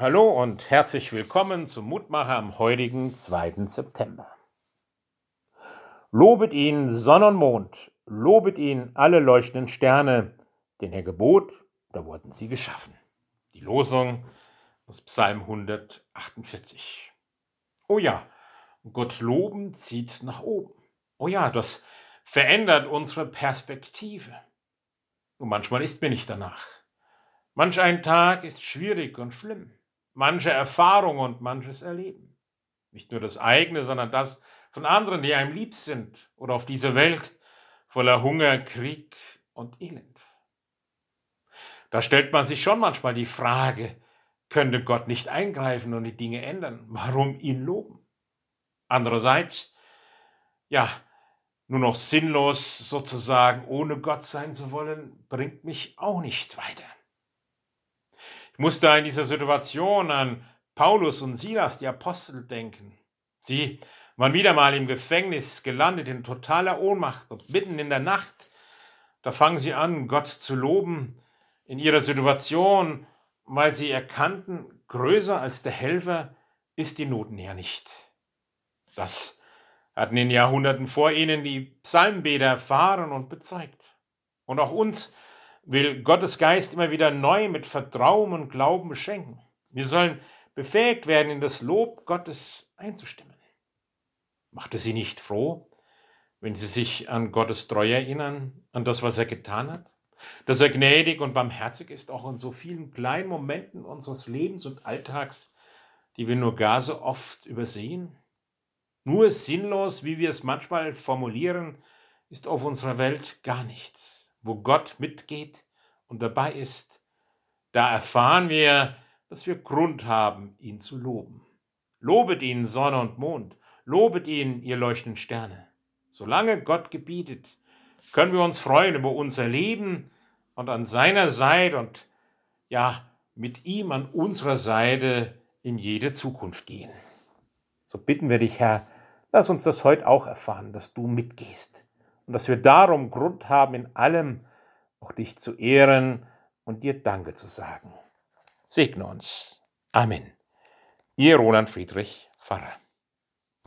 Hallo und herzlich willkommen zum Mutmacher am heutigen 2. September. Lobet ihn Sonne und Mond, lobet ihn alle leuchtenden Sterne, denn er gebot, da wurden sie geschaffen. Die Losung aus Psalm 148. Oh ja, Gott loben zieht nach oben. Oh ja, das verändert unsere Perspektive. Und manchmal ist mir nicht danach. Manch ein Tag ist schwierig und schlimm manche Erfahrung und manches Erleben. Nicht nur das eigene, sondern das von anderen, die einem lieb sind oder auf dieser Welt voller Hunger, Krieg und Elend. Da stellt man sich schon manchmal die Frage, könnte Gott nicht eingreifen und die Dinge ändern? Warum ihn loben? Andererseits, ja, nur noch sinnlos sozusagen ohne Gott sein zu wollen, bringt mich auch nicht weiter musste in dieser Situation an Paulus und Silas, die Apostel, denken. Sie waren wieder mal im Gefängnis gelandet in totaler Ohnmacht und mitten in der Nacht. Da fangen sie an, Gott zu loben in ihrer Situation, weil sie erkannten, größer als der Helfer ist die Noten ja nicht. Das hatten in Jahrhunderten vor ihnen die Psalmbeter erfahren und bezeugt. Und auch uns will Gottes Geist immer wieder neu mit Vertrauen und Glauben beschenken. Wir sollen befähigt werden, in das Lob Gottes einzustimmen. Macht es Sie nicht froh, wenn Sie sich an Gottes Treue erinnern, an das, was er getan hat? Dass er gnädig und barmherzig ist, auch in so vielen kleinen Momenten unseres Lebens und Alltags, die wir nur gar so oft übersehen? Nur sinnlos, wie wir es manchmal formulieren, ist auf unserer Welt gar nichts wo Gott mitgeht und dabei ist, da erfahren wir, dass wir Grund haben, ihn zu loben. Lobet ihn Sonne und Mond, lobet ihn, ihr leuchtenden Sterne. Solange Gott gebietet, können wir uns freuen über unser Leben und an seiner Seite und ja, mit ihm an unserer Seite in jede Zukunft gehen. So bitten wir dich, Herr, lass uns das heute auch erfahren, dass du mitgehst und dass wir darum Grund haben, in allem auch dich zu ehren und dir Danke zu sagen. Segne uns. Amen. Ihr Roland Friedrich Pfarrer.